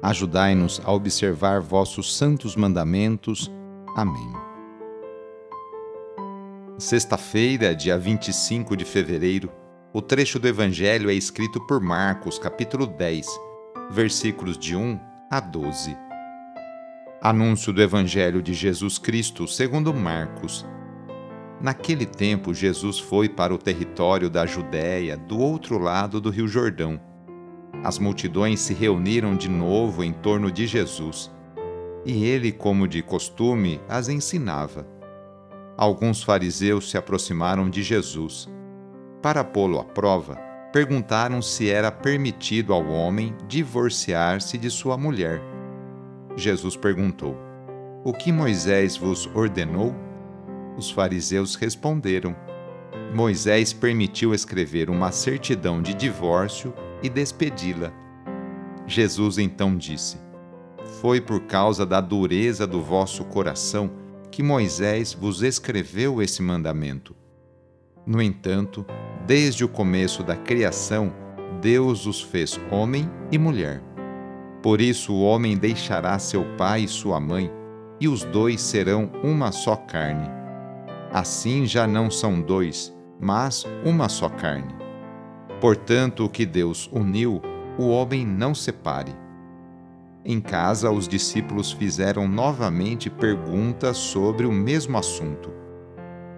Ajudai-nos a observar vossos santos mandamentos. Amém. Sexta-feira, dia 25 de fevereiro, o trecho do Evangelho é escrito por Marcos, capítulo 10, versículos de 1 a 12. Anúncio do Evangelho de Jesus Cristo segundo Marcos. Naquele tempo, Jesus foi para o território da Judéia, do outro lado do Rio Jordão as multidões se reuniram de novo em torno de Jesus, e ele, como de costume, as ensinava. Alguns fariseus se aproximaram de Jesus. Para pô-lo à prova, perguntaram se era permitido ao homem divorciar-se de sua mulher. Jesus perguntou: O que Moisés vos ordenou? Os fariseus responderam: Moisés permitiu escrever uma certidão de divórcio e despedi-la. Jesus então disse: Foi por causa da dureza do vosso coração que Moisés vos escreveu esse mandamento. No entanto, desde o começo da criação, Deus os fez homem e mulher. Por isso o homem deixará seu pai e sua mãe, e os dois serão uma só carne. Assim já não são dois, mas uma só carne. Portanto, o que Deus uniu, o homem não separe. Em casa, os discípulos fizeram novamente perguntas sobre o mesmo assunto.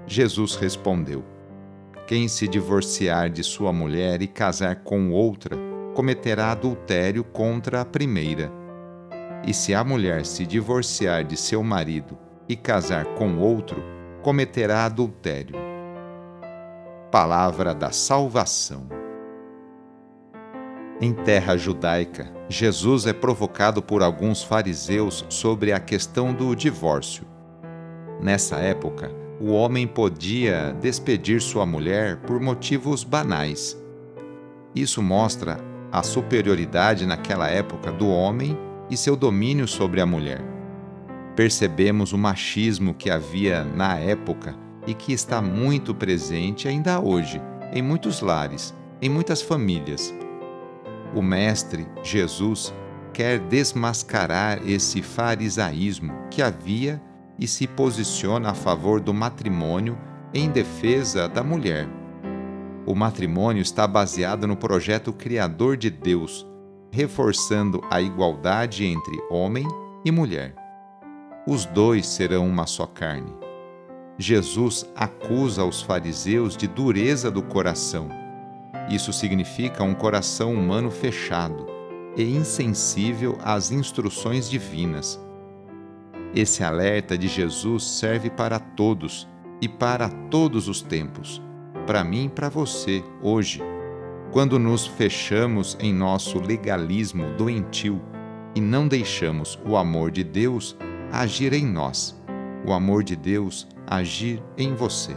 Jesus respondeu: Quem se divorciar de sua mulher e casar com outra, cometerá adultério contra a primeira. E se a mulher se divorciar de seu marido e casar com outro, cometerá adultério. Palavra da Salvação. Em terra judaica, Jesus é provocado por alguns fariseus sobre a questão do divórcio. Nessa época, o homem podia despedir sua mulher por motivos banais. Isso mostra a superioridade naquela época do homem e seu domínio sobre a mulher. Percebemos o machismo que havia na época e que está muito presente ainda hoje em muitos lares, em muitas famílias o Mestre, Jesus, quer desmascarar esse farisaísmo que havia e se posiciona a favor do matrimônio em defesa da mulher. O matrimônio está baseado no projeto criador de Deus, reforçando a igualdade entre homem e mulher. Os dois serão uma só carne. Jesus acusa os fariseus de dureza do coração isso significa um coração humano fechado e insensível às instruções divinas. Esse alerta de Jesus serve para todos e para todos os tempos, para mim e para você, hoje. Quando nos fechamos em nosso legalismo doentio e não deixamos o amor de Deus agir em nós, o amor de Deus agir em você.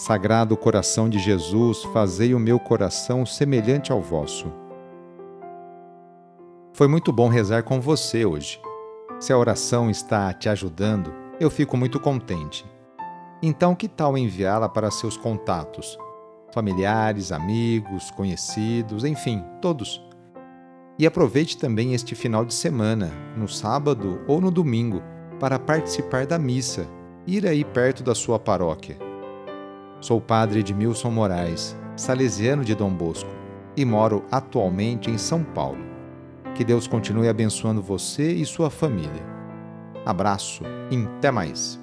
Sagrado coração de Jesus, fazei o meu coração semelhante ao vosso. Foi muito bom rezar com você hoje. Se a oração está te ajudando, eu fico muito contente. Então, que tal enviá-la para seus contatos? Familiares, amigos, conhecidos, enfim, todos. E aproveite também este final de semana, no sábado ou no domingo, para participar da missa, ir aí perto da sua paróquia. Sou padre Edmilson Moraes, salesiano de Dom Bosco, e moro atualmente em São Paulo. Que Deus continue abençoando você e sua família. Abraço e até mais.